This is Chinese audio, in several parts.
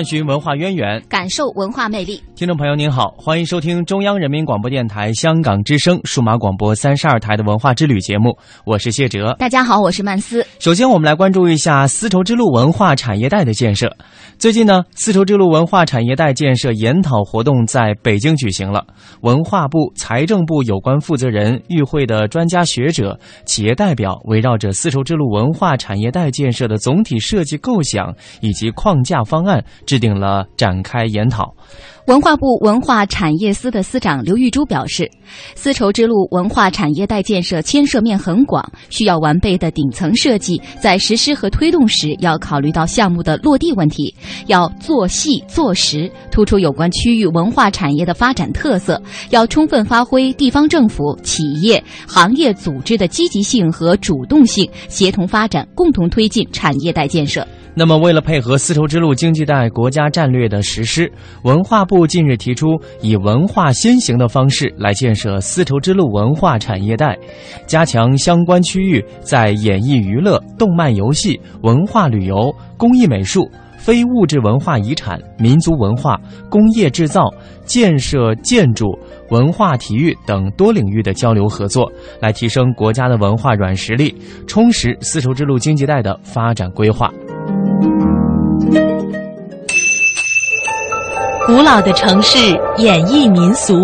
探寻文化渊源，感受文化魅力。听众朋友您好，欢迎收听中央人民广播电台香港之声数码广播三十二台的文化之旅节目，我是谢哲。大家好，我是曼斯。首先，我们来关注一下丝绸之路文化产业带的建设。最近呢，丝绸之路文化产业带建设研讨活动在北京举行了，文化部、财政部有关负责人、与会的专家学者、企业代表，围绕着丝绸之路文化产业带建设的总体设计构想以及框架方案。制定了展开研讨。文化部文化产业司的司长刘玉珠表示，丝绸之路文化产业带建设牵涉面很广，需要完备的顶层设计。在实施和推动时，要考虑到项目的落地问题，要做细做实，突出有关区域文化产业的发展特色，要充分发挥地方政府、企业、行业组织的积极性和主动性，协同发展，共同推进产业带建设。那么，为了配合丝绸之路经济带国家战略的实施，文化部近日提出以文化先行的方式来建设丝绸之路文化产业带，加强相关区域在演艺娱乐、动漫游戏、文化旅游、工艺美术、非物质文化遗产、民族文化、工业制造、建设建筑、文化体育等多领域的交流合作，来提升国家的文化软实力，充实丝绸之路经济带的发展规划。古老的城市演绎民俗，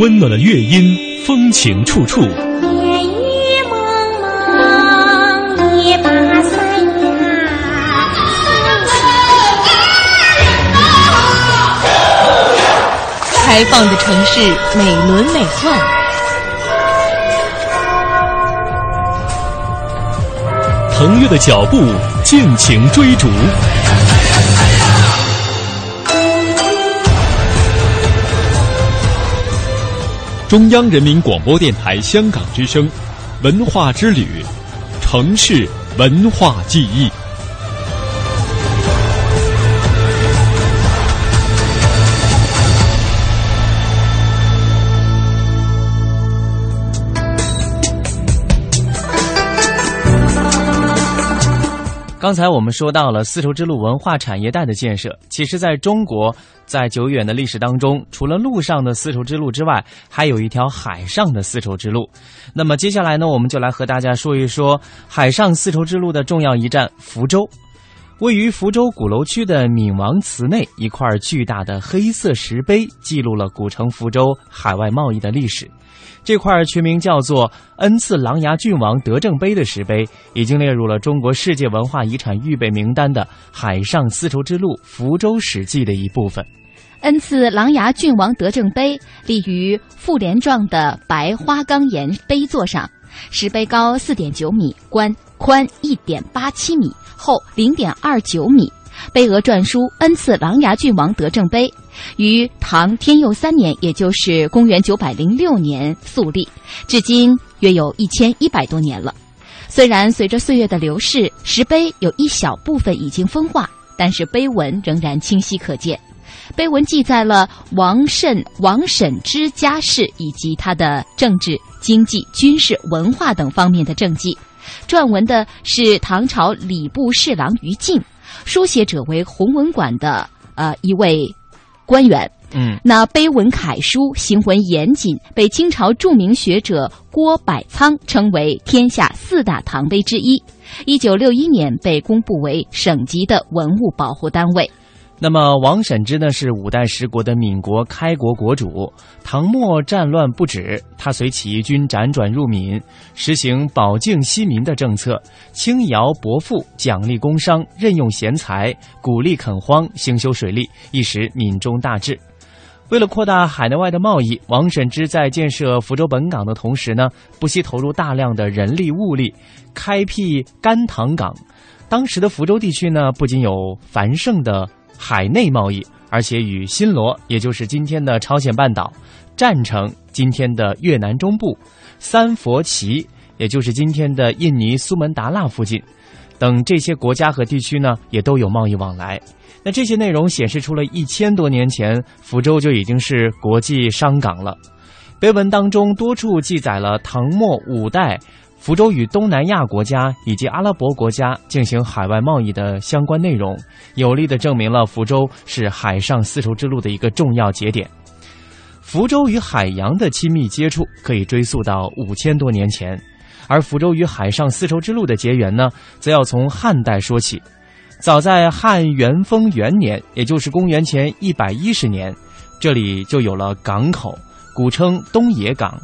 温暖的乐音，风情处处。烟雨蒙蒙，一把伞呀，开放的城市美轮美奂，腾跃的脚步，尽情追逐。中央人民广播电台香港之声，文化之旅，城市文化记忆。刚才我们说到了丝绸之路文化产业带的建设，其实在中国，在久远的历史当中，除了陆上的丝绸之路之外，还有一条海上的丝绸之路。那么接下来呢，我们就来和大家说一说海上丝绸之路的重要一站——福州。位于福州鼓楼区的闽王祠内，一块巨大的黑色石碑，记录了古城福州海外贸易的历史。这块全名叫做“恩赐琅琊郡王德政碑”的石碑，已经列入了中国世界文化遗产预备名单的海上丝绸之路福州史记的一部分。恩赐琅琊郡王德政碑立于复联状的白花岗岩碑座上，石碑高四点九米，宽宽一点八七米，厚零点二九米。碑额篆书“恩赐琅琊郡王德政碑”，于唐天佑三年，也就是公元九百零六年塑立，至今约有一千一百多年了。虽然随着岁月的流逝，石碑有一小部分已经风化，但是碑文仍然清晰可见。碑文记载了王慎、王审之家世以及他的政治、经济、军事、文化等方面的政绩。撰文的是唐朝礼部侍郎于禁。书写者为弘文馆的呃一位官员，嗯，那碑文楷书，行文严谨，被清朝著名学者郭百仓称为天下四大唐碑之一。一九六一年被公布为省级的文物保护单位。那么王审知呢是五代十国的闽国开国国主，唐末战乱不止，他随起义军辗转入闽，实行保境息民的政策，轻徭薄赋，奖励工商，任用贤才，鼓励垦荒，兴修水利，一时闽中大治。为了扩大海内外的贸易，王审知在建设福州本港的同时呢，不惜投入大量的人力物力，开辟甘棠港。当时的福州地区呢，不仅有繁盛的海内贸易，而且与新罗，也就是今天的朝鲜半岛、占城（今天的越南中部）、三佛齐，也就是今天的印尼苏门答腊附近等这些国家和地区呢，也都有贸易往来。那这些内容显示出了一千多年前福州就已经是国际商港了。碑文当中多处记载了唐末五代福州与东南亚国家以及阿拉伯国家进行海外贸易的相关内容，有力的证明了福州是海上丝绸之路的一个重要节点。福州与海洋的亲密接触可以追溯到五千多年前，而福州与海上丝绸之路的结缘呢，则要从汉代说起。早在汉元丰元年，也就是公元前一百一十年，这里就有了港口，古称东野港。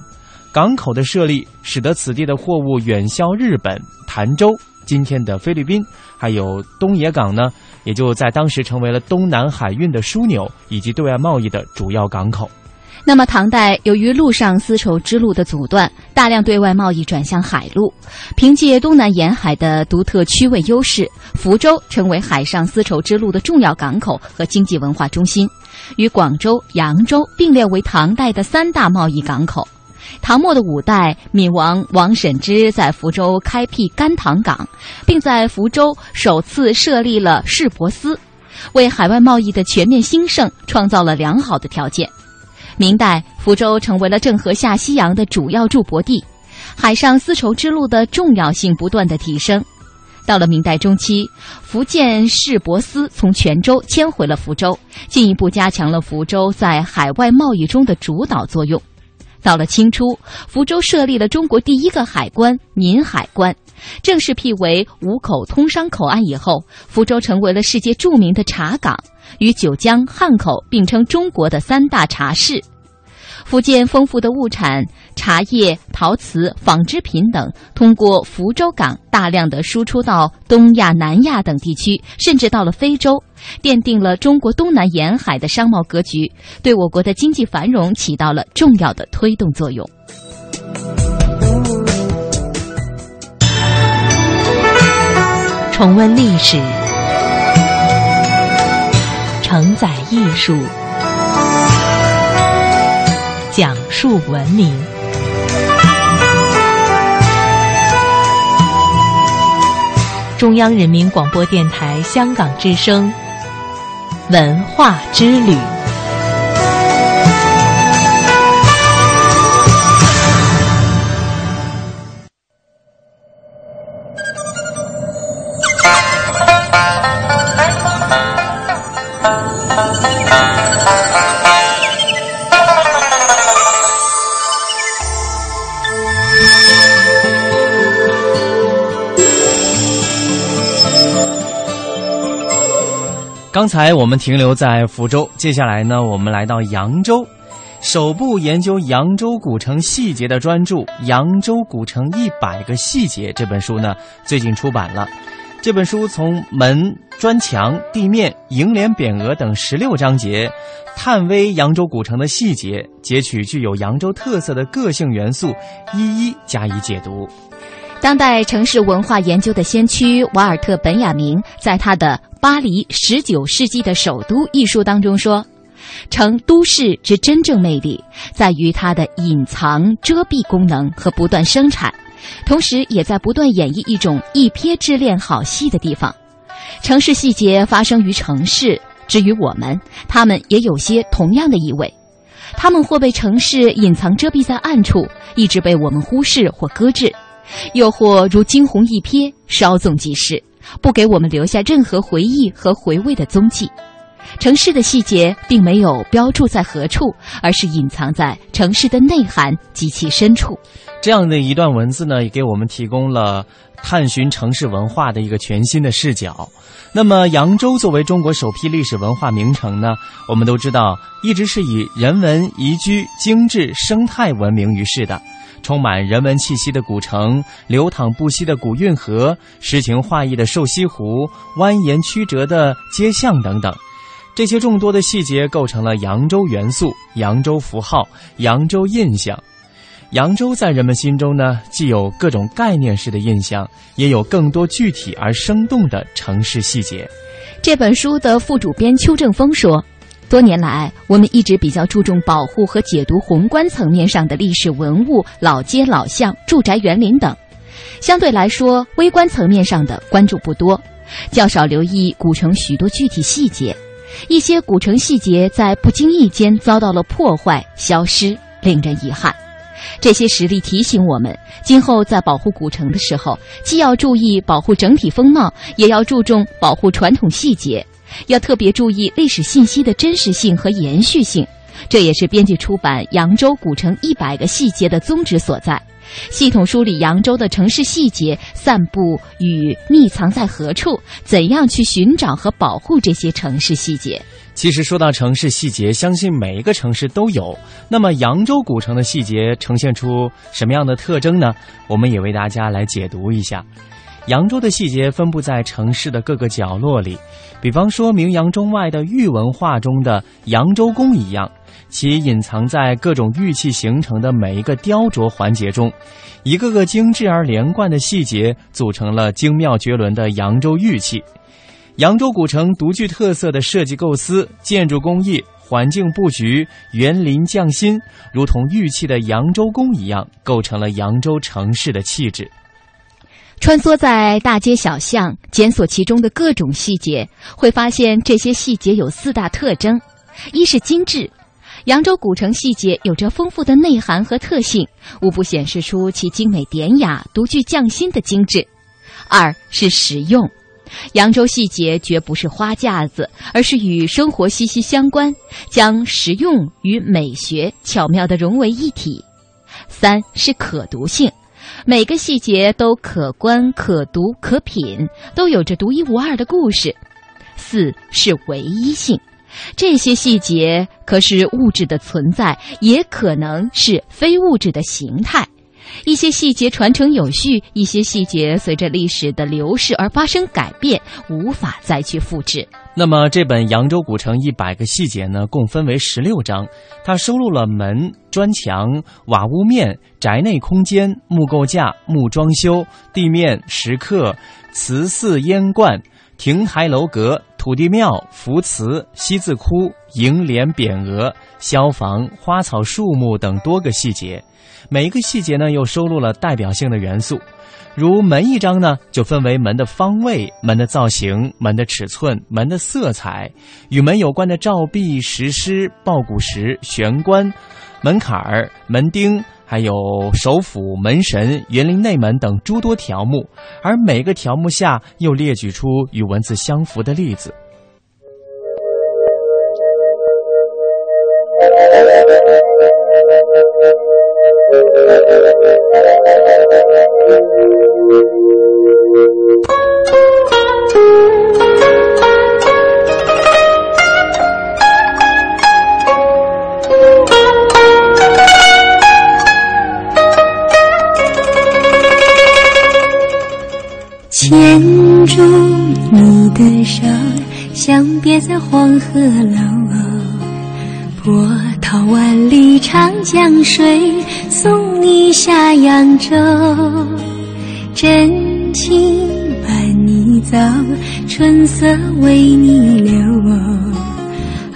港口的设立，使得此地的货物远销日本、潭州（今天的菲律宾），还有东野港呢，也就在当时成为了东南海运的枢纽以及对外贸易的主要港口。那么，唐代由于陆上丝绸之路的阻断，大量对外贸易转向海路。凭借东南沿海的独特区位优势，福州成为海上丝绸之路的重要港口和经济文化中心，与广州、扬州并列为唐代的三大贸易港口。唐末的五代闽王王审知在福州开辟甘棠港，并在福州首次设立了市舶司，为海外贸易的全面兴盛创造了良好的条件。明代，福州成为了郑和下西洋的主要驻泊地，海上丝绸之路的重要性不断的提升。到了明代中期，福建市舶司从泉州迁回了福州，进一步加强了福州在海外贸易中的主导作用。到了清初，福州设立了中国第一个海关——闽海关，正式辟为五口通商口岸以后，福州成为了世界著名的茶港。与九江、汉口并称中国的三大茶市。福建丰富的物产，茶叶、陶瓷、纺织品等，通过福州港大量的输出到东亚、南亚等地区，甚至到了非洲，奠定了中国东南沿海的商贸格局，对我国的经济繁荣起到了重要的推动作用。重温历史。承载艺术，讲述文明。中央人民广播电台香港之声，文化之旅。刚才我们停留在福州，接下来呢，我们来到扬州。首部研究扬州古城细节的专著《扬州古城一百个细节》这本书呢，最近出版了。这本书从门、砖墙、地面、楹联、匾额等十六章节，探微扬州古城的细节，截取具有扬州特色的个性元素，一一加以解读。当代城市文化研究的先驱瓦尔特·本雅明在他的《巴黎十九世纪的首都》一书当中说：“城都市之真正魅力，在于它的隐藏遮蔽功能和不断生产，同时也在不断演绎一种一瞥之恋好戏的地方。城市细节发生于城市，至于我们，他们也有些同样的意味。他们或被城市隐藏遮蔽在暗处，一直被我们忽视或搁置。”又或如惊鸿一瞥，稍纵即逝，不给我们留下任何回忆和回味的踪迹。城市的细节并没有标注在何处，而是隐藏在城市的内涵及其深处。这样的一段文字呢，也给我们提供了探寻城市文化的一个全新的视角。那么，扬州作为中国首批历史文化名城呢，我们都知道，一直是以人文、宜居、精致、生态闻名于世的。充满人文气息的古城，流淌不息的古运河，诗情画意的瘦西湖，蜿蜒曲折的街巷等等，这些众多的细节构成了扬州元素、扬州符号、扬州印象。扬州在人们心中呢，既有各种概念式的印象，也有更多具体而生动的城市细节。这本书的副主编邱正峰说。多年来，我们一直比较注重保护和解读宏观层面上的历史文物、老街老巷、住宅园林等，相对来说，微观层面上的关注不多，较少留意古城许多具体细节。一些古城细节在不经意间遭到了破坏、消失，令人遗憾。这些实例提醒我们，今后在保护古城的时候，既要注意保护整体风貌，也要注重保护传统细节。要特别注意历史信息的真实性和延续性，这也是编辑出版《扬州古城一百个细节》的宗旨所在。系统梳理扬州的城市细节散布与匿藏在何处，怎样去寻找和保护这些城市细节。其实说到城市细节，相信每一个城市都有。那么扬州古城的细节呈现出什么样的特征呢？我们也为大家来解读一下。扬州的细节分布在城市的各个角落里，比方说名扬中外的玉文化中的扬州宫一样，其隐藏在各种玉器形成的每一个雕琢环节中，一个个精致而连贯的细节组成了精妙绝伦的扬州玉器。扬州古城独具特色的设计构思、建筑工艺、环境布局、园林匠心，如同玉器的扬州宫一样，构成了扬州城市的气质。穿梭在大街小巷，检索其中的各种细节，会发现这些细节有四大特征：一是精致，扬州古城细节有着丰富的内涵和特性，无不显示出其精美典雅、独具匠心的精致；二是实用，扬州细节绝不是花架子，而是与生活息息相关，将实用与美学巧妙地融为一体；三是可读性。每个细节都可观、可读、可品，都有着独一无二的故事。四是唯一性，这些细节可是物质的存在，也可能是非物质的形态。一些细节传承有序，一些细节随着历史的流逝而发生改变，无法再去复制。那么，这本《扬州古城一百个细节》呢，共分为十六章，它收录了门、砖墙、瓦屋面、宅内空间、木构架、木装修、地面、石刻、瓷寺、烟罐、亭台楼阁、土地庙、福祠、西字窟、楹联、匾额、消防、花草树木等多个细节。每一个细节呢，又收录了代表性的元素。如门一章呢，就分为门的方位、门的造型、门的尺寸、门的色彩，与门有关的照壁、石狮、抱鼓石、玄关、门槛儿、门钉，还有首府、门神、园林内门等诸多条目。而每个条目下又列举出与文字相符的例子。牵住你的手，相别在黄鹤楼。波涛万里长江水，送你下扬州。真情伴你走，春色为你留。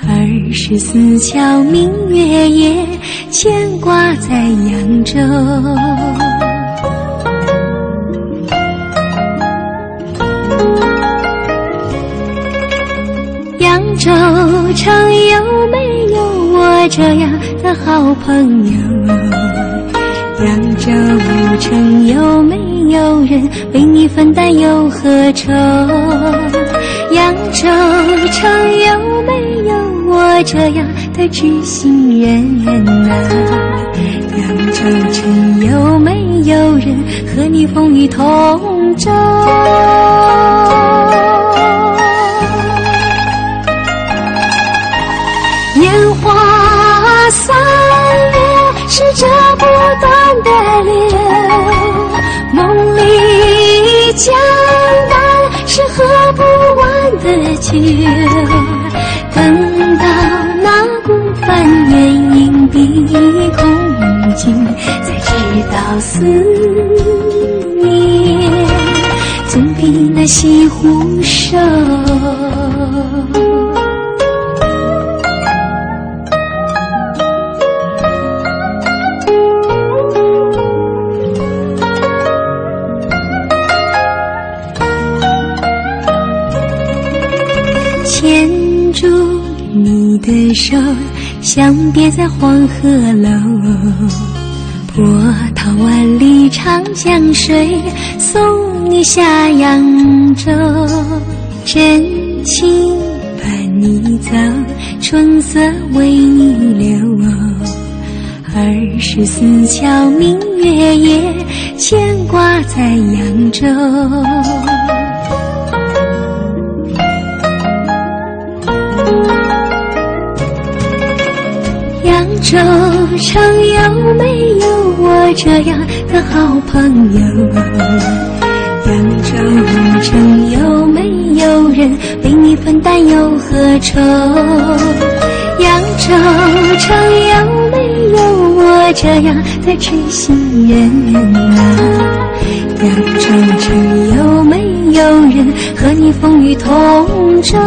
二十四桥明月夜，牵挂在扬州。扬州城有没有我这样的好朋友？扬州城有没有人为你分担忧和愁？扬州城有没有我这样的知心人啊？扬州城有没有人和你风雨同舟？江南是喝不完的酒。等到那孤帆远影碧空尽，才知道思念总比那西湖瘦。的手，相别在黄鹤楼。波涛万里长江水，送你下扬州。真情伴你走，春色为你留。二十四桥明月夜，牵挂在扬州。扬州城有没有我这样的好朋友？扬州城有没有人为你分担忧和愁？扬州城有没有我这样的知心人啊？扬州城有没有人和你风雨同舟？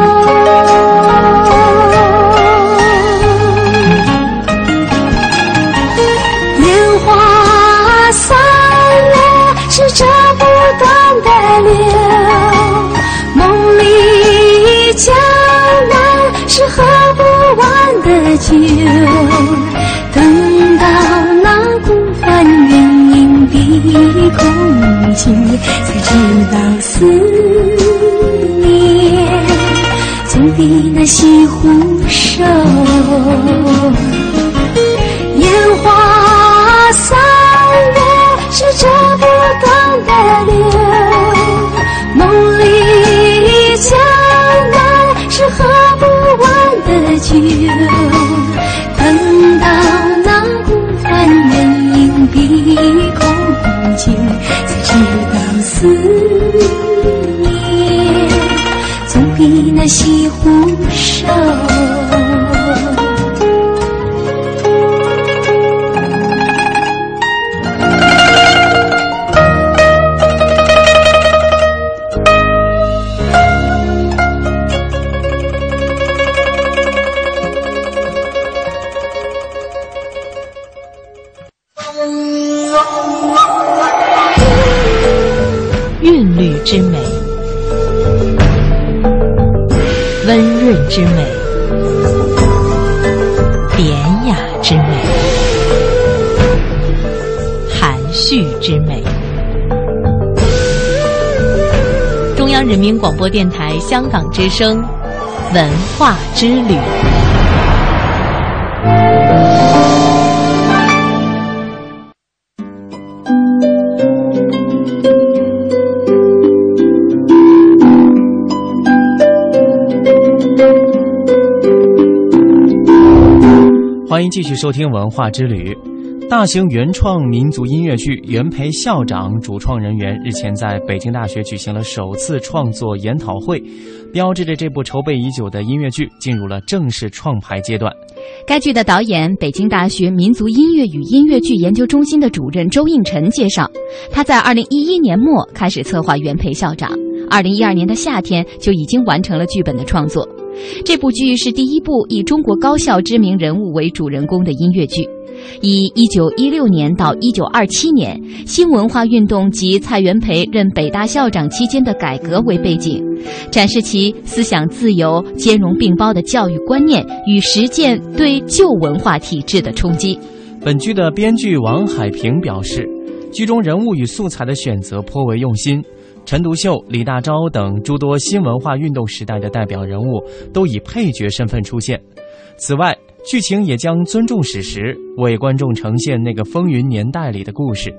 广播电台香港之声，文化之旅。欢迎继续收听《文化之旅》。大型原创民族音乐剧《元培校长》主创人员日前在北京大学举行了首次创作研讨会，标志着这部筹备已久的音乐剧进入了正式创排阶段。该剧的导演，北京大学民族音乐与音乐剧研究中心的主任周应辰介绍，他在二零一一年末开始策划《元培校长》，二零一二年的夏天就已经完成了剧本的创作。这部剧是第一部以中国高校知名人物为主人公的音乐剧，以一九一六年到一九二七年新文化运动及蔡元培任北大校长期间的改革为背景，展示其思想自由、兼容并包的教育观念与实践对旧文化体制的冲击。本剧的编剧王海平表示，剧中人物与素材的选择颇为用心。陈独秀、李大钊等诸多新文化运动时代的代表人物都以配角身份出现。此外，剧情也将尊重史实，为观众呈现那个风云年代里的故事。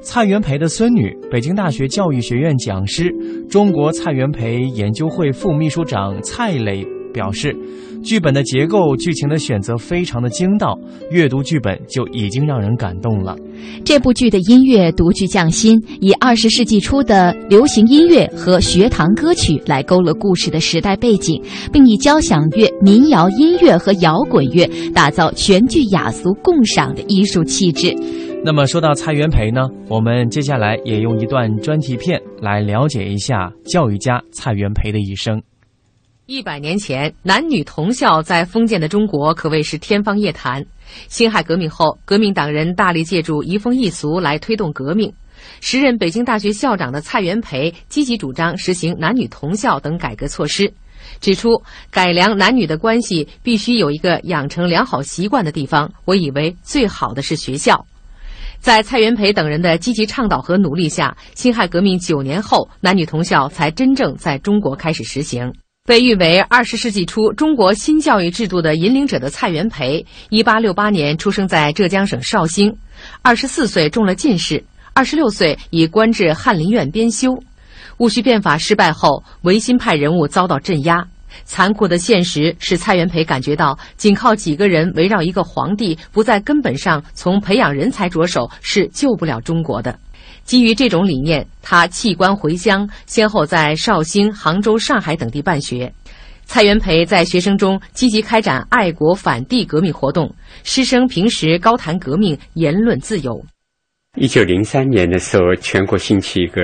蔡元培的孙女，北京大学教育学院讲师、中国蔡元培研究会副秘书长蔡磊。表示，剧本的结构、剧情的选择非常的精到，阅读剧本就已经让人感动了。这部剧的音乐独具匠心，以二十世纪初的流行音乐和学堂歌曲来勾勒故事的时代背景，并以交响乐、民谣音乐和摇滚乐打造全剧雅俗共赏的艺术气质。那么说到蔡元培呢，我们接下来也用一段专题片来了解一下教育家蔡元培的一生。一百年前，男女同校在封建的中国可谓是天方夜谭。辛亥革命后，革命党人大力借助移风易俗来推动革命。时任北京大学校长的蔡元培积极主张实行男女同校等改革措施，指出改良男女的关系必须有一个养成良好习惯的地方。我以为最好的是学校。在蔡元培等人的积极倡导和努力下，辛亥革命九年后，男女同校才真正在中国开始实行。被誉为二十世纪初中国新教育制度的引领者的蔡元培，一八六八年出生在浙江省绍兴，二十四岁中了进士，二十六岁已官至翰林院编修。戊戌变法失败后，维新派人物遭到镇压，残酷的现实使蔡元培感觉到，仅靠几个人围绕一个皇帝，不在根本上从培养人才着手，是救不了中国的。基于这种理念，他弃官回乡，先后在绍兴、杭州、上海等地办学。蔡元培在学生中积极开展爱国反帝革命活动，师生平时高谈革命，言论自由。一九零三年的时候，全国兴起一个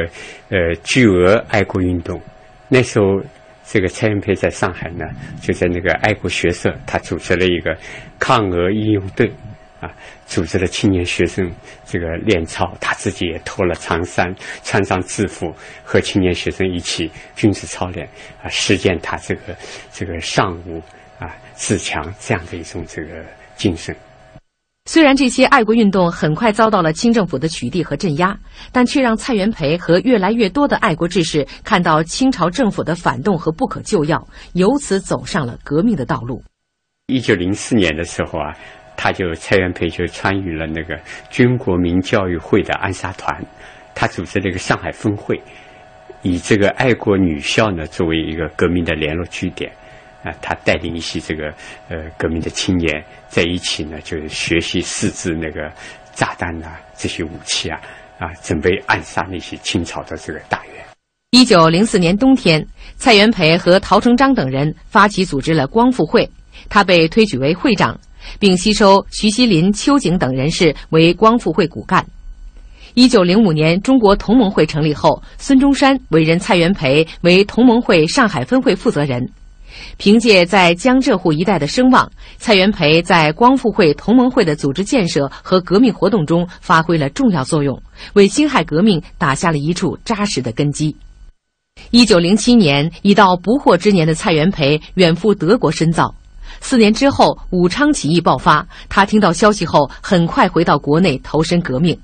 呃巨额爱国运动，那时候这个蔡元培在上海呢，就在那个爱国学社，他组织了一个抗俄义勇队。啊，组织了青年学生这个练操，他自己也脱了长衫，穿上制服，和青年学生一起军事操练，啊，实践他这个这个尚武啊自强这样的一种这个精神。虽然这些爱国运动很快遭到了清政府的取缔和镇压，但却让蔡元培和越来越多的爱国志士看到清朝政府的反动和不可救药，由此走上了革命的道路。一九零四年的时候啊。他就蔡元培就参与了那个军国民教育会的暗杀团，他组织了一个上海分会，以这个爱国女校呢作为一个革命的联络据点，啊，他带领一些这个呃革命的青年在一起呢，就是学习四制那个炸弹呐这些武器啊，啊，准备暗杀那些清朝的这个大员。一九零四年冬天，蔡元培和陶成章等人发起组织了光复会，他被推举为会长。并吸收徐锡麟、邱瑾等人士为光复会骨干。一九零五年，中国同盟会成立后，孙中山委任蔡元培为同盟会上海分会负责人。凭借在江浙沪一带的声望，蔡元培在光复会同盟会的组织建设和革命活动中发挥了重要作用，为辛亥革命打下了一处扎实的根基。一九零七年，已到不惑之年的蔡元培远赴德国深造。四年之后，武昌起义爆发。他听到消息后，很快回到国内投身革命。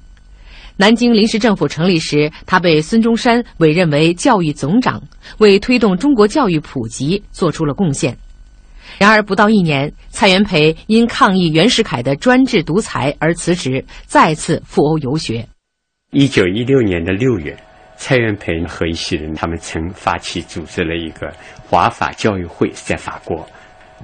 南京临时政府成立时，他被孙中山委任为教育总长，为推动中国教育普及做出了贡献。然而，不到一年，蔡元培因抗议袁世凯的专制独裁而辞职，再次赴欧游学。一九一六年的六月，蔡元培和一些人，他们曾发起组织了一个华法教育会，在法国。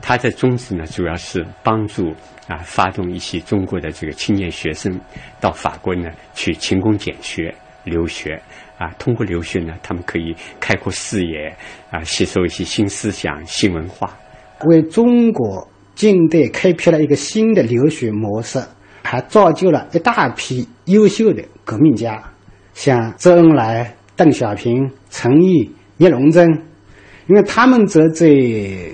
他的宗旨呢，主要是帮助啊，发动一些中国的这个青年学生到法国呢去勤工俭学留学啊。通过留学呢，他们可以开阔视野啊，吸收一些新思想、新文化，为中国近代开辟了一个新的留学模式，还造就了一大批优秀的革命家，像周恩来、邓小平、陈毅、聂荣臻。因为他们则在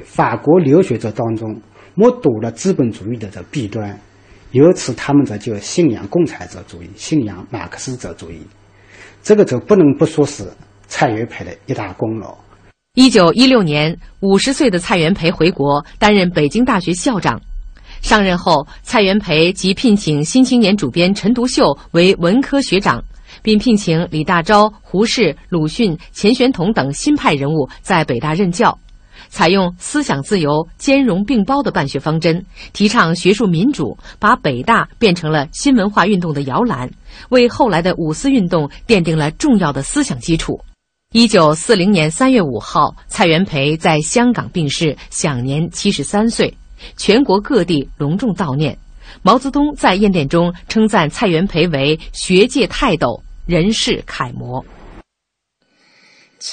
法国留学者当中目睹了资本主义的这弊端，由此他们则就信仰共产主义，信仰马克思主义，这个就不能不说是蔡元培的一大功劳。一九一六年，五十岁的蔡元培回国担任北京大学校长，上任后，蔡元培即聘请《新青年》主编陈独秀为文科学长。并聘请李大钊、胡适、鲁迅、钱玄同等新派人物在北大任教。采用思想自由、兼容并包的办学方针，提倡学术民主，把北大变成了新文化运动的摇篮，为后来的五四运动奠定了重要的思想基础。一九四零年三月五号，蔡元培在香港病逝，享年七十三岁，全国各地隆重悼念。毛泽东在唁电中称赞蔡元培为学界泰斗、人世楷模。长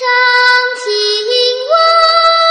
亭外。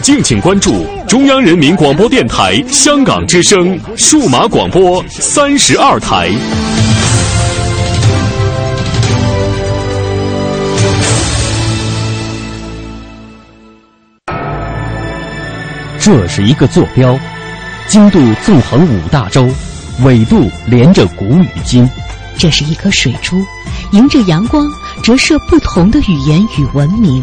敬请关注中央人民广播电台香港之声数码广播三十二台。这是一个坐标，经度纵横五大洲，纬度连着古与今。这是一颗水珠，迎着阳光折射不同的语言与文明。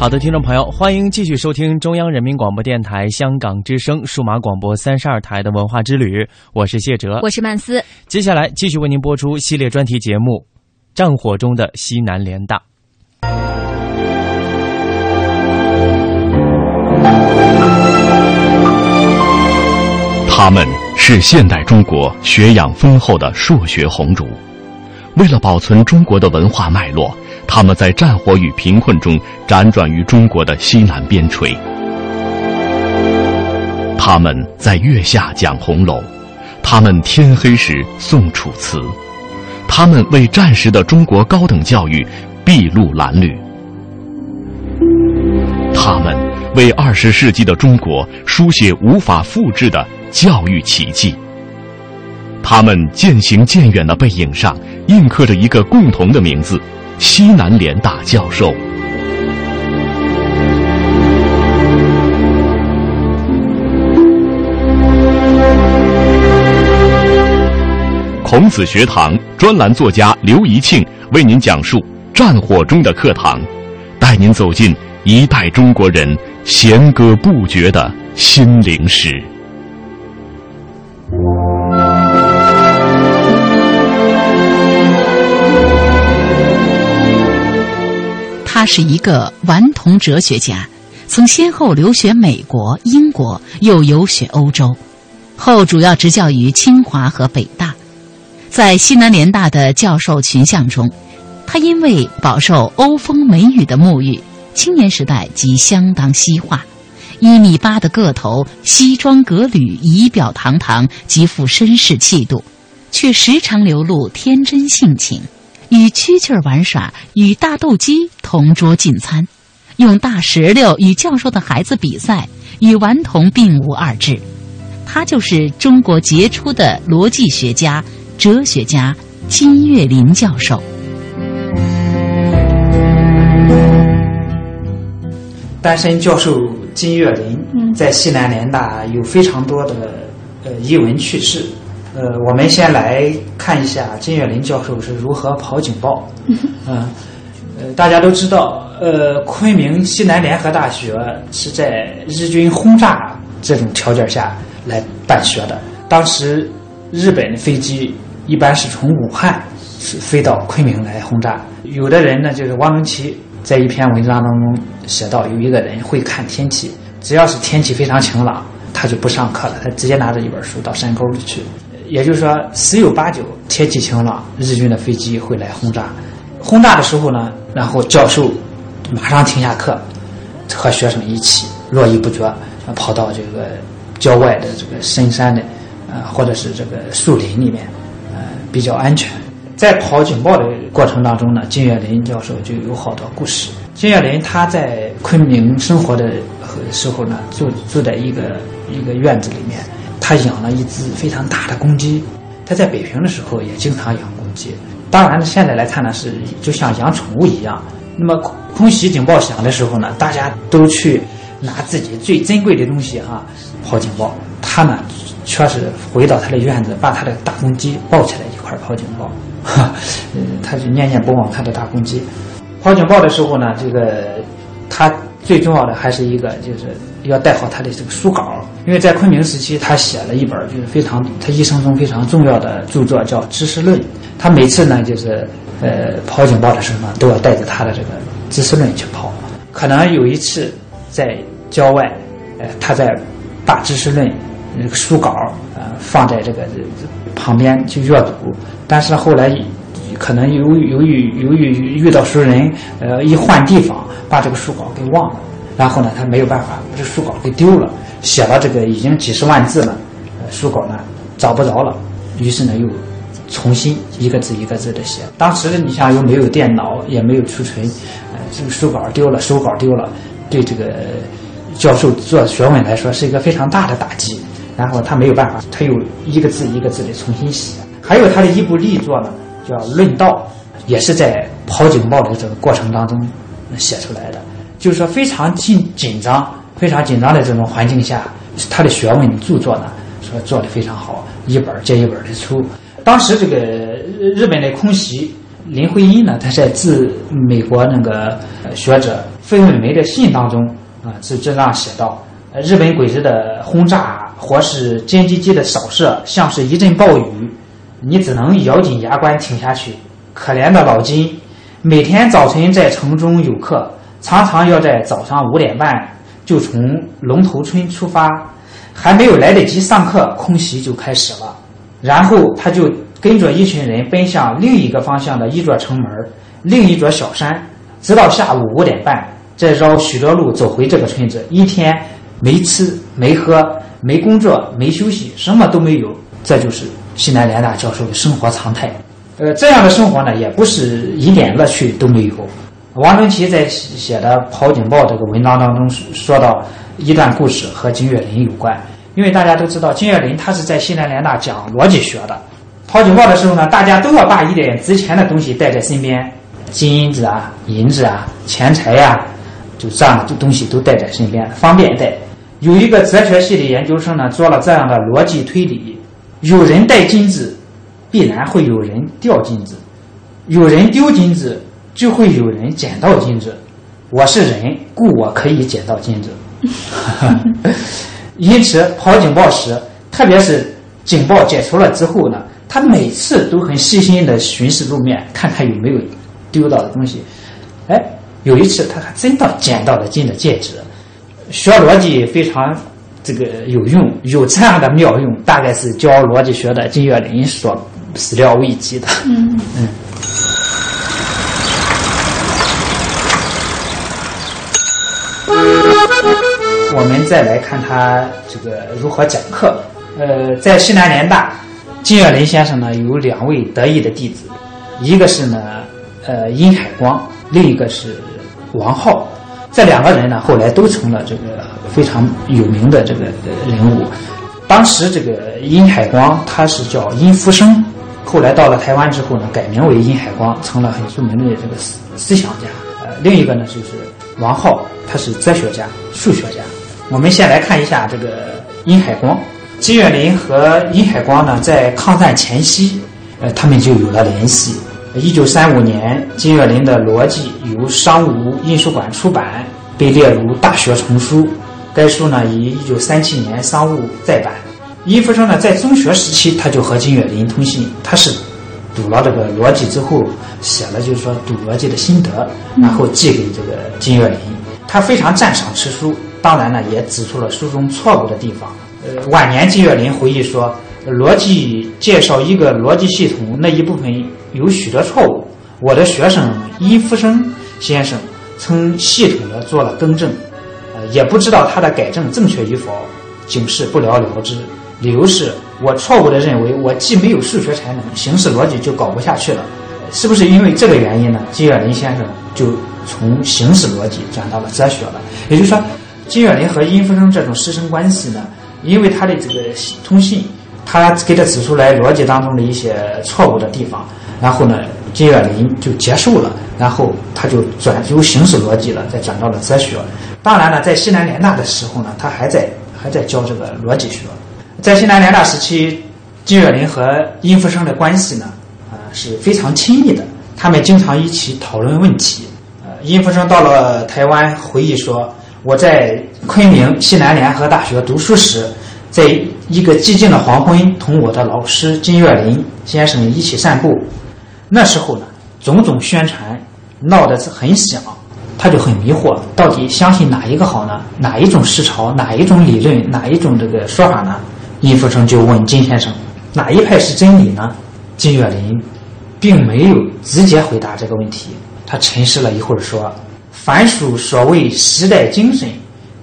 好的，听众朋友，欢迎继续收听中央人民广播电台香港之声数码广播三十二台的文化之旅，我是谢哲，我是曼斯。接下来继续为您播出系列专题节目《战火中的西南联大》。他们是现代中国学养丰厚的硕学红烛，为了保存中国的文化脉络。他们在战火与贫困中辗转于中国的西南边陲，他们在月下讲红楼，他们天黑时诵楚辞，他们为战时的中国高等教育筚路蓝缕，他们为二十世纪的中国书写无法复制的教育奇迹。他们渐行渐远的背影上印刻着一个共同的名字。西南联大教授，孔子学堂专栏作家刘怡庆为您讲述战火中的课堂，带您走进一代中国人弦歌不绝的心灵史。他是一个顽童哲学家，曾先后留学美国、英国，又游学欧洲，后主要执教于清华和北大。在西南联大的教授群像中，他因为饱受欧风美雨的沐浴，青年时代即相当西化。一米八的个头，西装革履，仪表堂堂，极富绅士气度，却时常流露天真性情。与蛐蛐儿玩耍，与大斗鸡同桌进餐，用大石榴与教授的孩子比赛，与顽童并无二致。他就是中国杰出的逻辑学家、哲学家金岳霖教授。单身教授金岳霖在西南联大有非常多的呃译文趣事。呃，我们先来看一下金岳霖教授是如何跑警报。嗯，呃，大家都知道，呃，昆明西南联合大学是在日军轰炸这种条件下来办学的。当时日本的飞机一般是从武汉飞到昆明来轰炸。有的人呢，就是汪曾祺在一篇文章当中写到，有一个人会看天气，只要是天气非常晴朗，他就不上课了，他直接拿着一本书到山沟里去。也就是说，十有八九天气晴朗，日军的飞机会来轰炸。轰炸的时候呢，然后教授马上停下课，和学生一起络绎不绝，跑到这个郊外的这个深山的，呃，或者是这个树林里面，呃，比较安全。在跑警报的过程当中呢，金岳霖教授就有好多故事。金岳霖他在昆明生活的时候呢，住住在一个一个院子里面，他养了一只非常大的公鸡。他在北平的时候也经常养公鸡。当然，现在来看呢，是就像养宠物一样。那么空袭警报响的时候呢，大家都去拿自己最珍贵的东西啊跑警报。他呢，却是回到他的院子，把他的大公鸡抱起来一块跑警报。哈，呃，他就念念不忘他的大公鸡。跑警报的时候呢，这个他最重要的还是一个，就是要带好他的这个书稿。因为在昆明时期，他写了一本就是非常他一生中非常重要的著作，叫《知识论》。他每次呢，就是呃跑警报的时候呢，都要带着他的这个《知识论》去跑。可能有一次在郊外，呃，他在把《知识论》那个书稿呃放在这个旁边去阅读，但是后来可能由于由于由于遇到熟人，呃，一换地方把这个书稿给忘了，然后呢，他没有办法把这书稿给丢了，写了这个已经几十万字了，呃，书稿呢找不着了，于是呢又。重新一个字一个字的写。当时你像又没有电脑，也没有储存，呃，这个书稿丢了，手稿丢了，对这个教授做学问来说是一个非常大的打击。然后他没有办法，他又一个字一个字的重新写。还有他的一部力作呢，叫《论道》，也是在跑警报的这个过程当中写出来的。就是说非常紧紧张、非常紧张的这种环境下，他的学问著作呢，说做的非常好，一本接一本的出。当时这个日本的空袭，林徽因呢，他在致美国那个学者费慰梅的信当中啊，是这样写道：日本鬼子的轰炸或是歼击机的扫射，像是一阵暴雨，你只能咬紧牙关挺下去。可怜的老金，每天早晨在城中有课，常常要在早上五点半就从龙头村出发，还没有来得及上课，空袭就开始了。然后他就跟着一群人奔向另一个方向的一座城门，另一座小山，直到下午五点半，再绕许多路走回这个村子。一天没吃没喝没工作没休息，什么都没有。这就是西南联大教授的生活常态。呃，这样的生活呢，也不是一点乐趣都没有。王春奇在写的《跑警报》这个文章当中说到一段故事，和金岳霖有关。因为大家都知道，金岳霖他是在西南联大讲逻辑学的。跑警报的时候呢，大家都要把一点值钱的东西带在身边，金子啊、银子啊、钱财呀，就这样的东西都带在身边，方便带。有一个哲学系的研究生呢，做了这样的逻辑推理：有人带金子，必然会有人掉金子；有人丢金子，就会有人捡到金子。我是人，故我可以捡到金子。因此，跑警报时，特别是警报解除了之后呢，他每次都很细心的巡视路面，看看有没有丢到的东西。哎，有一次他还真的捡到了金的戒指。学逻辑非常这个有用，有这样的妙用，大概是教逻辑学的金岳霖所始料未及的。嗯嗯。我们再来看他这个如何讲课。呃，在西南联大，金岳霖先生呢有两位得意的弟子，一个是呢，呃，殷海光，另一个是王浩。这两个人呢后来都成了这个非常有名的这个人物。当时这个殷海光他是叫殷福生，后来到了台湾之后呢改名为殷海光，成了很著名的这个思思想家。呃，另一个呢就是王浩，他是哲学家、数学家。我们先来看一下这个殷海光，金岳霖和殷海光呢，在抗战前夕，呃，他们就有了联系。一九三五年，金岳霖的《逻辑》由商务印书馆出版，被列入大学丛书。该书呢，于一九三七年商务再版。殷福生呢，在中学时期他就和金岳霖通信，他是读了这个逻辑之后，写了就是说读逻辑的心得，然后寄给这个金岳霖。他非常赞赏此书，当然呢也指出了书中错误的地方。呃，晚年金岳霖回忆说，逻辑介绍一个逻辑系统那一部分有许多错误。我的学生殷福生先生曾系统的做了更正，呃，也不知道他的改正正确与否，仅是不了了之。理由是我错误的认为我既没有数学才能，形式逻辑就搞不下去了，是不是因为这个原因呢？金岳霖先生就从形式逻辑转到了哲学了。也就是说，金岳霖和殷福生这种师生关系呢，因为他的这个通信，他给他指出来逻辑当中的一些错误的地方，然后呢，金岳霖就接受了，然后他就转由形式逻辑了，再转到了哲学。当然了，在西南联大的时候呢，他还在还在教这个逻辑学。在西南联大时期，金岳霖和殷福生的关系呢，呃是非常亲密的。他们经常一起讨论问题。呃，殷福生到了台湾，回忆说：“我在昆明西南联合大学读书时，在一个寂静的黄昏，同我的老师金岳霖先生一起散步。那时候呢，种种宣传闹得很响，他就很迷惑，到底相信哪一个好呢？哪一种思潮？哪一种理论？哪一种这个说法呢？”殷福生就问金先生：“哪一派是真理呢？”金岳霖并没有直接回答这个问题，他沉思了一会儿说：“凡属所谓时代精神，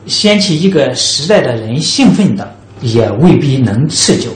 掀起一个时代的人兴奋的，也未必能持久。”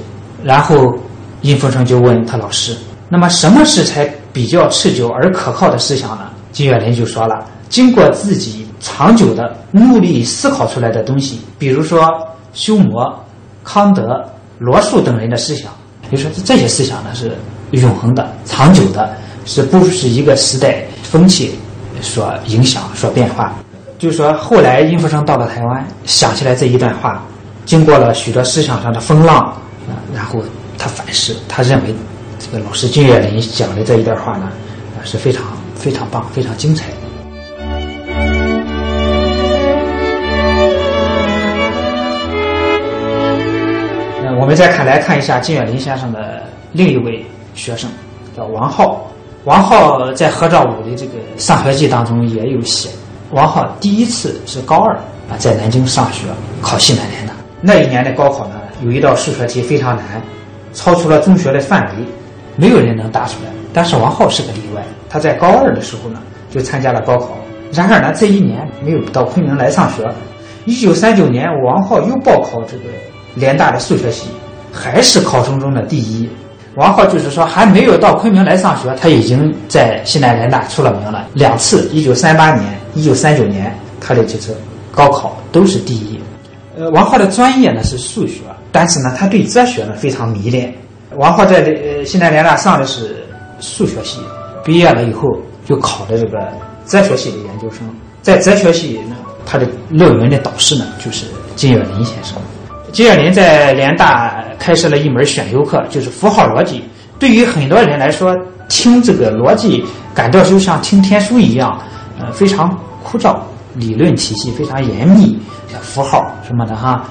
然后殷福生就问他老师：“那么什么是才比较持久而可靠的思想呢？”金岳霖就说了：“经过自己长久的努力思考出来的东西，比如说修魔。”康德、罗素等人的思想，就说这些思想呢是永恒的、长久的，是不是一个时代风气所影响、所变化？就是说，后来殷福生到了台湾，想起来这一段话，经过了许多思想上的风浪啊，然后他反思，他认为这个老师金岳霖讲的这一段话呢，啊是非常非常棒、非常精彩。我们再看来看一下金岳霖先生的另一位学生，叫王浩。王浩在何兆武的这个上学记当中也有写，王浩第一次是高二啊，在南京上学考西南联大。那一年的高考呢，有一道数学题非常难，超出了中学的范围，没有人能答出来。但是王浩是个例外，他在高二的时候呢就参加了高考。然而呢，这一年没有到昆明来上学。一九三九年，王浩又报考这个。联大的数学系还是考生中的第一。王浩就是说，还没有到昆明来上学，他已经在西南联大出了名了。两次，一九三八年、一九三九年，他的这次高考都是第一。呃，王浩的专业呢是数学，但是呢，他对哲学呢非常迷恋。王浩在呃西南联大上的是数学系，毕业了以后就考的这个哲学系的研究生。在哲学系呢，他的论文的导师呢就是金岳霖先生。金岳霖在联大开设了一门选修课，就是符号逻辑。对于很多人来说，听这个逻辑感到就像听天书一样，呃，非常枯燥，理论体系非常严密，符号什么的哈，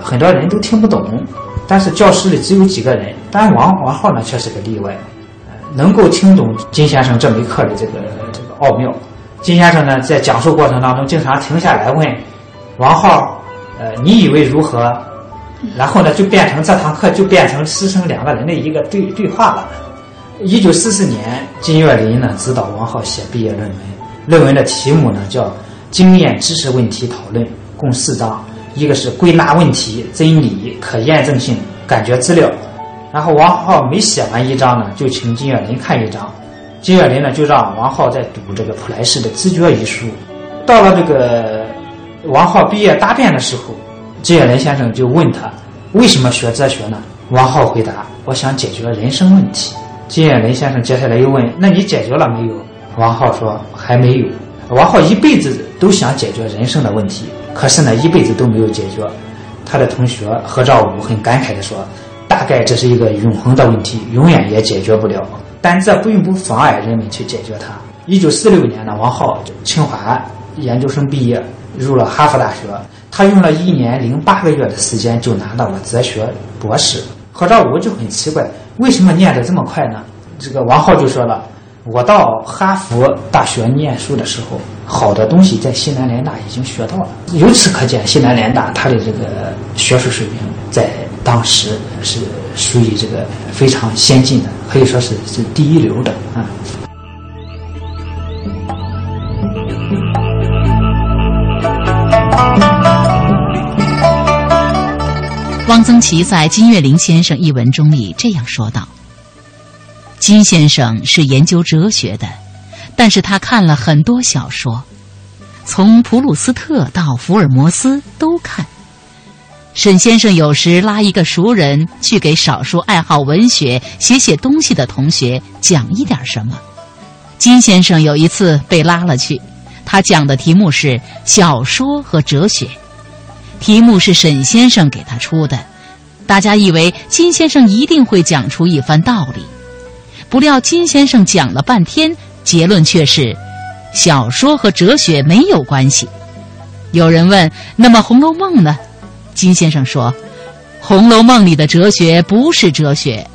很多人都听不懂。但是教室里只有几个人，但王王浩呢却是个例外，能够听懂金先生这门课的这个这个奥妙。金先生呢在讲述过程当中，经常停下来问王浩：“呃，你以为如何？”然后呢，就变成这堂课就变成师生两个人的一个对对话了。一九四四年，金岳霖呢指导王浩写毕业论文，论文的题目呢叫《经验知识问题讨论》，共四章，一个是归纳问题、真理、可验证性、感觉资料。然后王浩每写完一章呢，就请金岳霖看一章，金岳霖呢就让王浩在读这个普莱士的《知觉》一书。到了这个王浩毕业答辩的时候。金岳霖先生就问他：“为什么学哲学呢？”王浩回答：“我想解决人生问题。”金岳霖先生接下来又问：“那你解决了没有？”王浩说：“还没有。”王浩一辈子都想解决人生的问题，可是呢，一辈子都没有解决。他的同学何兆武很感慨地说：“大概这是一个永恒的问题，永远也解决不了。但这并不妨碍人们去解决它。”一九四六年呢，王浩就清华研究生毕业，入了哈佛大学。他用了一年零八个月的时间就拿到了哲学博士。何兆武就很奇怪，为什么念得这么快呢？这个王浩就说了，我到哈佛大学念书的时候，好的东西在西南联大已经学到了。由此可见，西南联大它的这个学术水平在当时是属于这个非常先进的，可以说是是第一流的啊。汪曾祺在《金岳霖先生》一文中里这样说道：“金先生是研究哲学的，但是他看了很多小说，从普鲁斯特到福尔摩斯都看。沈先生有时拉一个熟人去给少数爱好文学、写写东西的同学讲一点什么。金先生有一次被拉了去，他讲的题目是小说和哲学。”题目是沈先生给他出的，大家以为金先生一定会讲出一番道理，不料金先生讲了半天，结论却是小说和哲学没有关系。有人问：“那么《红楼梦》呢？”金先生说：“《红楼梦》里的哲学不是哲学。”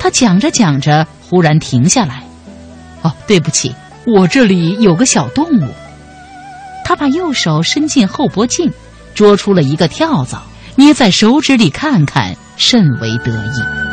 他讲着讲着，忽然停下来。哦，对不起，我这里有个小动物。他把右手伸进后脖颈。捉出了一个跳蚤，捏在手指里看看，甚为得意。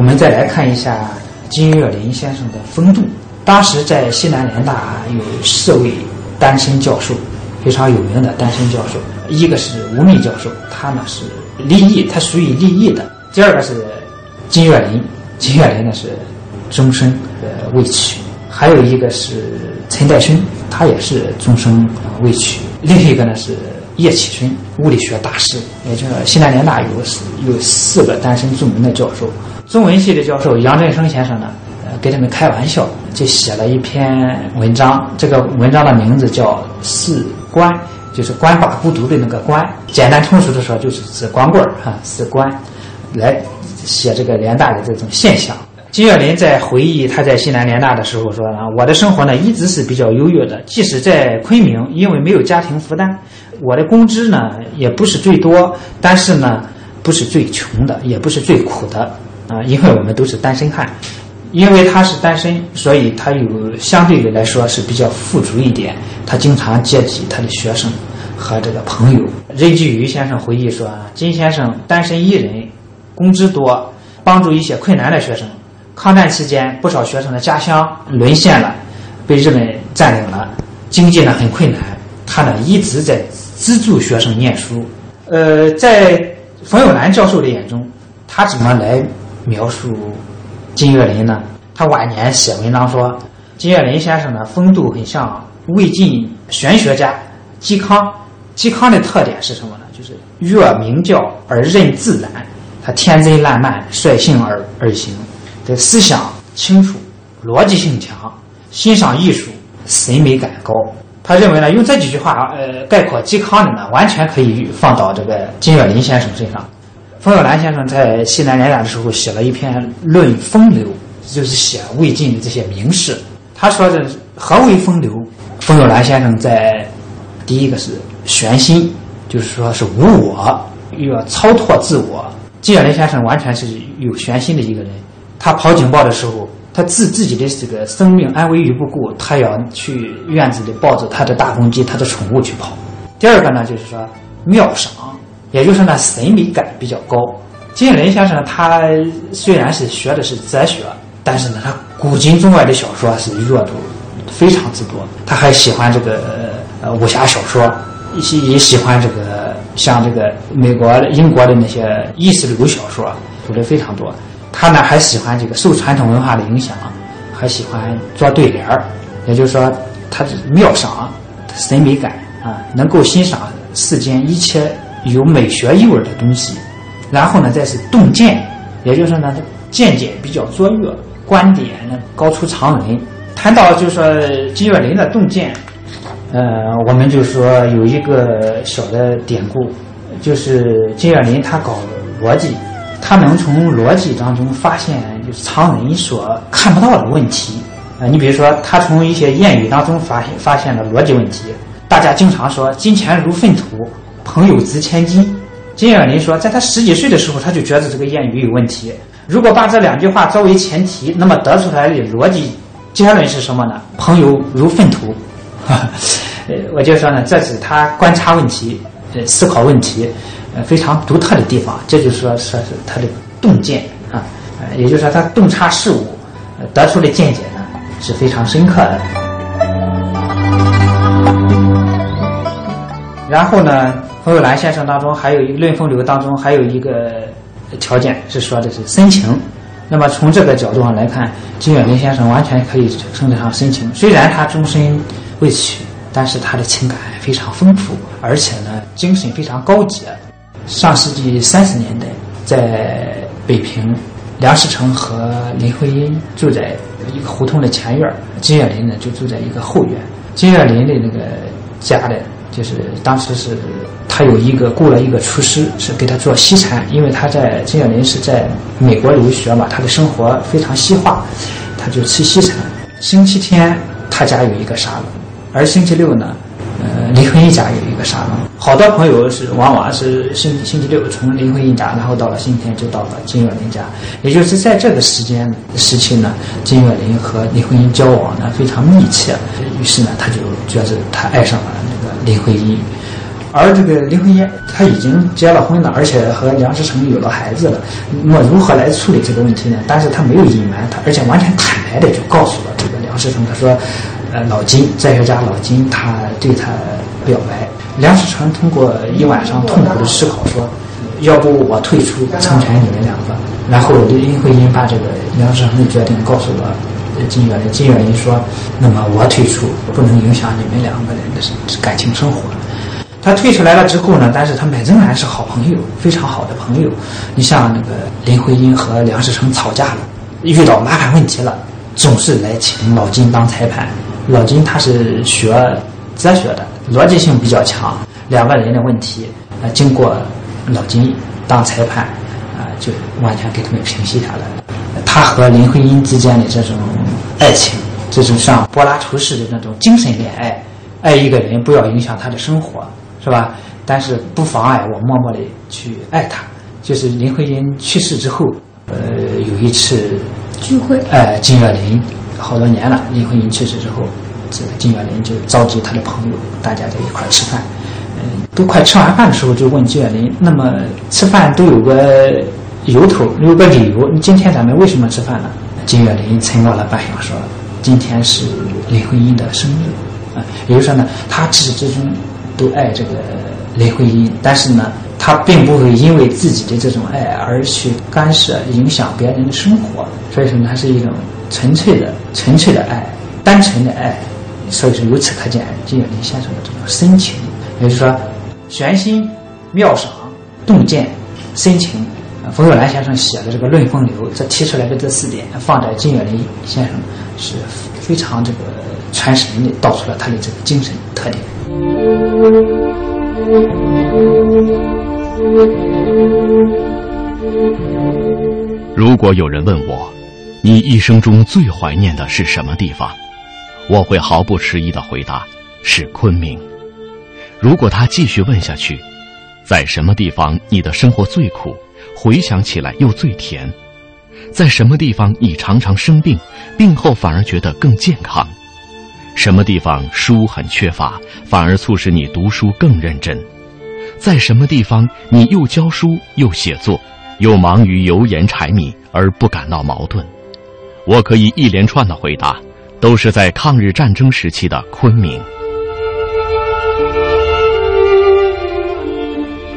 我们再来看一下金岳霖先生的风度。当时在西南联大有四位单身教授，非常有名的单身教授，一个是吴宓教授，他呢是。立意，他属于立意的。第二个是金岳霖，金岳霖呢是终身呃未娶。还有一个是陈岱勋，他也是终身未娶。另一个呢是叶启春，物理学大师。也就是西南联大有有四个单身著名的教授。中文系的教授杨振声先生呢，呃，跟他们开玩笑，就写了一篇文章。这个文章的名字叫《四观》。就是鳏寡孤独的那个鳏，简单通俗的说，就是指光棍儿哈，是鳏，来写这个联大的这种现象。金岳霖在回忆他在西南联大的时候说啊，我的生活呢一直是比较优越的，即使在昆明，因为没有家庭负担，我的工资呢也不是最多，但是呢不是最穷的，也不是最苦的啊，因为我们都是单身汉。因为他是单身，所以他有相对的来说是比较富足一点。他经常接济他的学生和这个朋友。任继宇先生回忆说：“金先生单身一人，工资多，帮助一些困难的学生。抗战期间，不少学生的家乡沦陷了，被日本占领了，经济呢很困难。他呢一直在资助学生念书。呃，在冯友兰教授的眼中，他怎么来描述？”金岳霖呢，他晚年写文章说，金岳霖先生呢风度很像魏晋玄学家嵇康。嵇康的特点是什么呢？就是越明教而任自然，他天真烂漫，率性而而行，的思想清楚，逻辑性强，欣赏艺术，审美感高。他认为呢，用这几句话呃概括嵇康的呢，完全可以放到这个金岳霖先生身上。冯友兰先生在西南联大的时候写了一篇《论风流》，就是写魏晋的这些名士。他说的何为风流？冯友兰先生在第一个是玄心，就是说是无我，又要超脱自我。季羡林先生完全是有玄心的一个人。他跑警报的时候，他置自己的这个生命安危于不顾，他要去院子里抱着他的大公鸡、他的宠物去跑。第二个呢，就是说妙赏。也就是呢，审美感比较高。金岳霖先生他虽然是学的是哲学，但是呢，他古今中外的小说是阅读非常之多。他还喜欢这个呃武侠小说，也也喜欢这个像这个美国、英国的那些意识流小说，读的非常多。他呢还喜欢这个受传统文化的影响，还喜欢做对联儿。也就是说，他的妙赏，审美感啊，能够欣赏世间一切。有美学意味的东西，然后呢，再是洞见，也就是说呢，见解比较卓越，观点呢高出常人。谈到就是说金岳霖的洞见，呃，我们就说有一个小的典故，就是金岳霖他搞逻辑，他能从逻辑当中发现就是常人所看不到的问题，呃，你比如说，他从一些谚语当中发现发现了逻辑问题。大家经常说“金钱如粪土，朋友值千金”。金远林说，在他十几岁的时候，他就觉得这个谚语有问题。如果把这两句话作为前提，那么得出来的逻辑结论是什么呢？朋友如粪土。呃，我就说呢，这是他观察问题、思考问题，呃非常独特的地方。这就是说，说是他的洞见啊，呃，也就是说他洞察事物，得出的见解呢是非常深刻的。然后呢，冯友兰先生当中还有一个《论风流》当中还有一个条件是说的是深情。那么从这个角度上来看，金岳霖先生完全可以称得上深情。虽然他终身未娶，但是他的情感非常丰富，而且呢精神非常高洁。上世纪三十年代，在北平，梁实成和林徽因住在一个胡同的前院，金岳霖呢就住在一个后院。金岳霖的那个家的。就是当时是，他有一个雇了一个厨师，是给他做西餐，因为他在金岳霖是在美国留学嘛，他的生活非常西化，他就吃西餐。星期天他家有一个沙龙，而星期六呢，呃，林徽因家有一个沙龙。好多朋友是往往是星星期六从林徽因家，然后到了星期天就到了金岳霖家，也就是在这个时间时期呢，金岳霖和林徽因交往呢非常密切，于是呢他就觉得他爱上了。林徽因，而这个林徽因她已经结了婚了，而且和梁思成有了孩子了。那么如何来处理这个问题呢？但是她没有隐瞒，她而且完全坦白的就告诉了这个梁思成，她说：“呃，老金，哲学家老金，他对他表白。”梁思成通过一晚上痛苦的思考说：“要不我退出，成全你们两个。”然后林徽因把这个梁思成的决定告诉了。金岳霖，金岳霖说：“那么我退出，不能影响你们两个人的感情生活。”他退出来了之后呢，但是他们仍然是好朋友，非常好的朋友。你像那个林徽因和梁实成吵架了，遇到麻烦问题了，总是来请老金当裁判。老金他是学哲学的，逻辑性比较强，两个人的问题，呃，经过老金当裁判，啊，就完全给他们平息下来。他和林徽因之间的这种爱情，这种像柏拉图式的那种精神恋爱，爱一个人不要影响他的生活，是吧？但是不妨碍我默默的去爱他。就是林徽因去世之后，呃，有一次聚会，哎，金岳霖好多年了，林徽因去世之后，这个金岳霖就召集他的朋友，大家在一块吃饭。嗯，都快吃完饭的时候，就问金岳霖：“那么吃饭都有个？”由头有个理由，你今天咱们为什么吃饭呢？金岳霖沉默了半晌，说：“今天是林徽因的生日，啊，也就是说呢，他自始至终都爱这个林徽因，但是呢，他并不会因为自己的这种爱而去干涉、影响别人的生活。所以说呢，它是一种纯粹的、纯粹的爱，单纯的爱。所以说，由此可见金岳霖先生的这种深情，也就是说，玄心、妙赏、洞见、深情。”冯友兰先生写的这个《论风流》，这提出来的这四点，放在金岳霖先生是非常这个传神的，道出了他的这个精神特点。如果有人问我，你一生中最怀念的是什么地方，我会毫不迟疑的回答是昆明。如果他继续问下去，在什么地方你的生活最苦？回想起来又最甜，在什么地方你常常生病，病后反而觉得更健康？什么地方书很缺乏，反而促使你读书更认真？在什么地方你又教书又写作，又忙于油盐柴米而不感到矛盾？我可以一连串的回答，都是在抗日战争时期的昆明。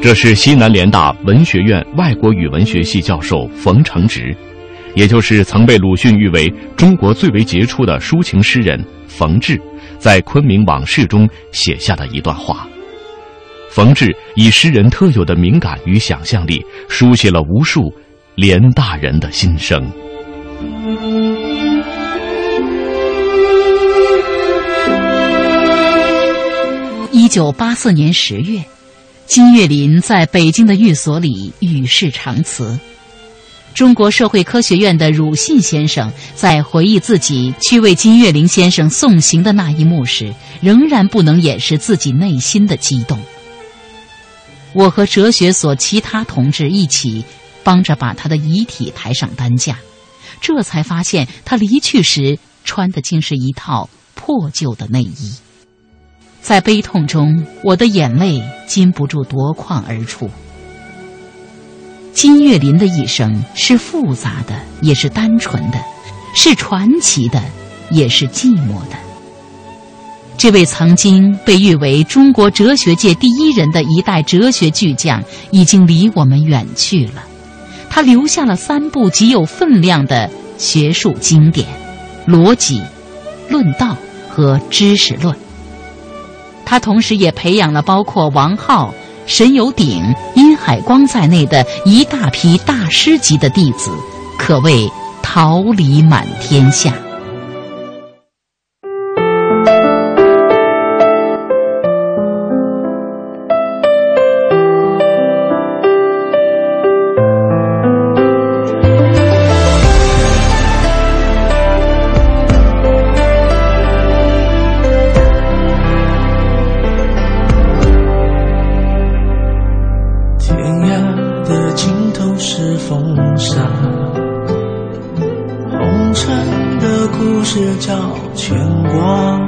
这是西南联大文学院外国语文学系教授冯承植，也就是曾被鲁迅誉为中国最为杰出的抒情诗人冯至，在《昆明往事》中写下的一段话。冯至以诗人特有的敏感与想象力，书写了无数联大人的心声。一九八四年十月。金岳霖在北京的寓所里与世长辞。中国社会科学院的鲁信先生在回忆自己去为金岳霖先生送行的那一幕时，仍然不能掩饰自己内心的激动。我和哲学所其他同志一起帮着把他的遗体抬上担架，这才发现他离去时穿的竟是一套破旧的内衣。在悲痛中，我的眼泪禁不住夺眶而出。金岳霖的一生是复杂的，也是单纯的；是传奇的，也是寂寞的。这位曾经被誉为中国哲学界第一人的一代哲学巨匠，已经离我们远去了。他留下了三部极有分量的学术经典：《逻辑》《论道》和《知识论》。他同时也培养了包括王浩。沈有鼎、殷海光在内的一大批大师级的弟子，可谓桃李满天下。叫牵挂。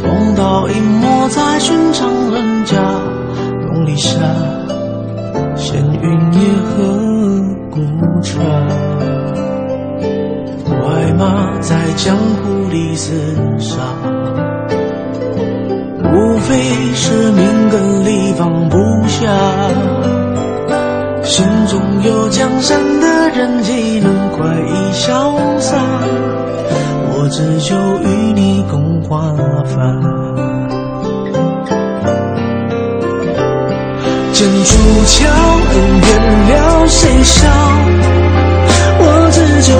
风刀隐没在寻常人家，用篱下，闲云野鹤孤船。快马在江湖里厮杀，无非是命根里放不下。心中有江山的人，岂能快意消？花发，剑出鞘，恩怨了，谁笑？我自酒。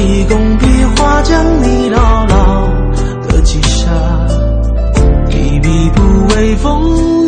一工笔画，将你牢牢的记下，一笔不为风。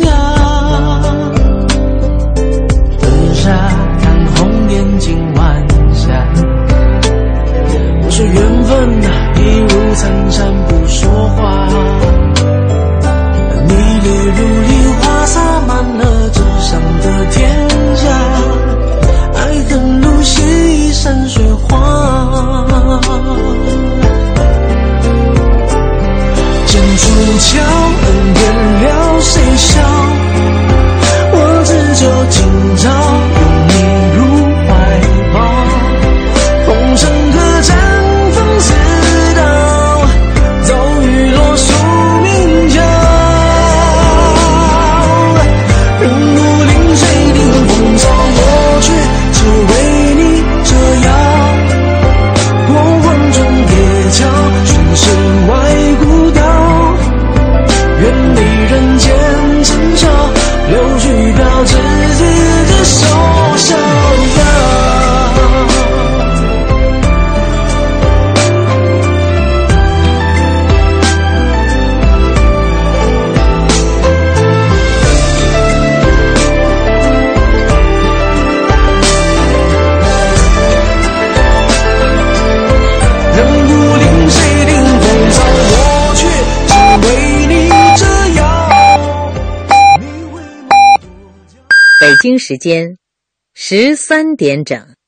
北京时间十三点整。